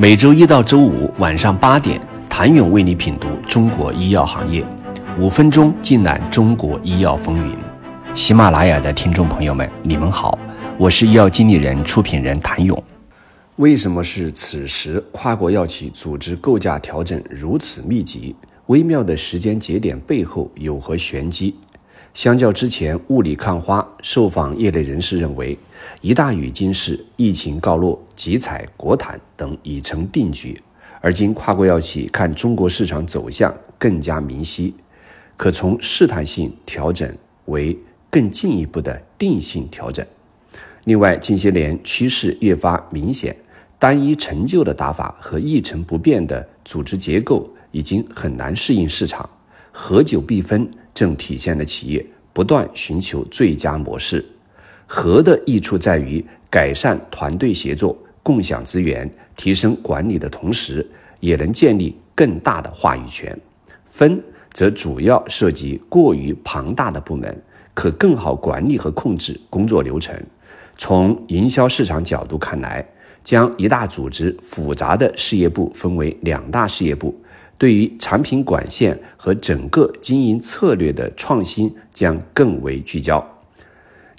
每周一到周五晚上八点，谭勇为你品读中国医药行业，五分钟尽览中国医药风云。喜马拉雅的听众朋友们，你们好，我是医药经理人、出品人谭勇。为什么是此时跨国药企组织构架调整如此密集？微妙的时间节点背后有何玄机？相较之前雾里看花，受访业内人士认为，一大语境是疫情告落、集采国产等已成定局。而今跨国药企看中国市场走向更加明晰，可从试探性调整为更进一步的定性调整。另外，近些年趋势越发明显，单一陈旧的打法和一成不变的组织结构已经很难适应市场，合久必分。正体现了企业不断寻求最佳模式。合的益处在于改善团队协作、共享资源、提升管理的同时，也能建立更大的话语权。分则主要涉及过于庞大的部门，可更好管理和控制工作流程。从营销市场角度看来，将一大组织复杂的事业部分为两大事业部。对于产品管线和整个经营策略的创新将更为聚焦。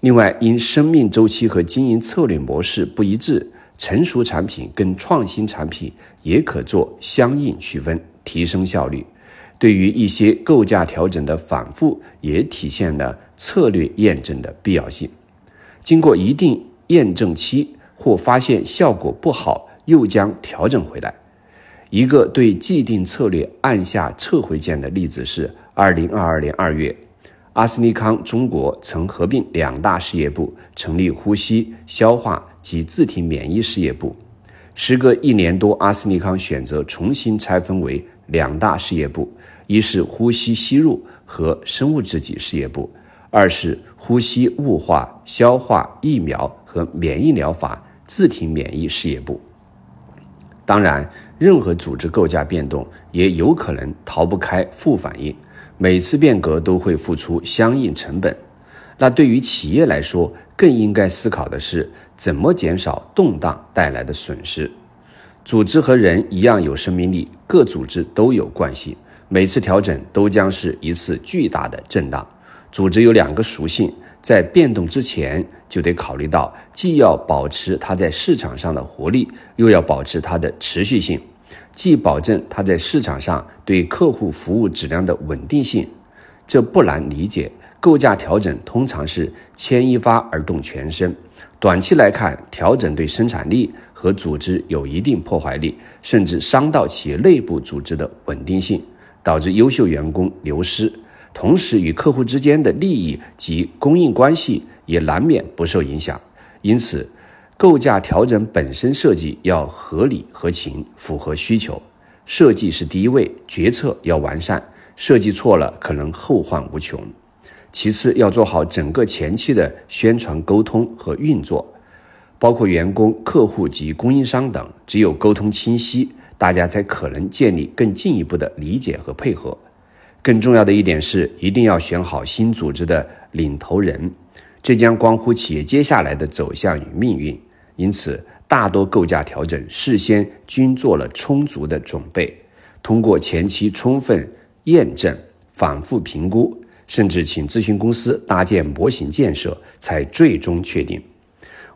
另外，因生命周期和经营策略模式不一致，成熟产品跟创新产品也可做相应区分，提升效率。对于一些构架调整的反复，也体现了策略验证的必要性。经过一定验证期或发现效果不好，又将调整回来。一个对既定策略按下撤回键的例子是，二零二二年二月，阿斯利康中国曾合并两大事业部，成立呼吸、消化及自体免疫事业部。时隔一年多，阿斯利康选择重新拆分为两大事业部：一是呼吸吸入和生物制剂事业部，二是呼吸雾化、消化疫苗和免疫疗法自体免疫事业部。当然，任何组织构架变动也有可能逃不开负反应，每次变革都会付出相应成本。那对于企业来说，更应该思考的是怎么减少动荡带来的损失。组织和人一样有生命力，各组织都有惯性，每次调整都将是一次巨大的震荡。组织有两个属性。在变动之前，就得考虑到，既要保持它在市场上的活力，又要保持它的持续性，既保证它在市场上对客户服务质量的稳定性。这不难理解。构架调整通常是牵一发而动全身。短期来看，调整对生产力和组织有一定破坏力，甚至伤到企业内部组织的稳定性，导致优秀员工流失。同时，与客户之间的利益及供应关系也难免不受影响。因此，构架调整本身设计要合理合情，符合需求。设计是第一位，决策要完善。设计错了，可能后患无穷。其次，要做好整个前期的宣传沟通和运作，包括员工、客户及供应商等。只有沟通清晰，大家才可能建立更进一步的理解和配合。更重要的一点是，一定要选好新组织的领头人，这将关乎企业接下来的走向与命运。因此，大多构架调整事先均做了充足的准备，通过前期充分验证、反复评估，甚至请咨询公司搭建模型建设，才最终确定。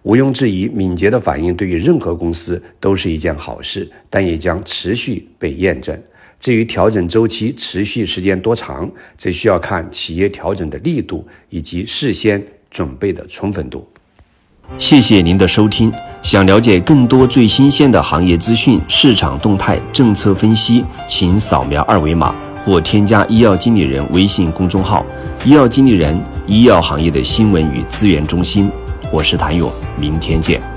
毋庸置疑，敏捷的反应对于任何公司都是一件好事，但也将持续被验证。至于调整周期持续时间多长，则需要看企业调整的力度以及事先准备的充分度。谢谢您的收听。想了解更多最新鲜的行业资讯、市场动态、政策分析，请扫描二维码或添加医药经理人微信公众号“医药经理人”——医药行业的新闻与资源中心。我是谭勇，明天见。